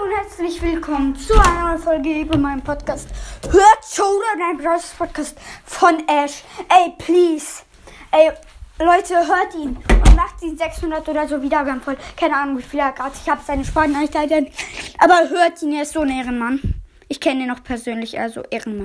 Hallo und herzlich willkommen zu einer neuen Folge über meinem Podcast. Hört Showdown, dein Bros. Podcast von Ash. Ey, please. Ey, Leute, hört ihn und macht ihn 600 oder so Wiedergaben voll. Keine Ahnung, wie viel er hat. Ich habe seine Sprachnachricht Aber hört ihn, er ist so ein Ehrenmann. Ich kenne ihn noch persönlich, also Ehrenmann.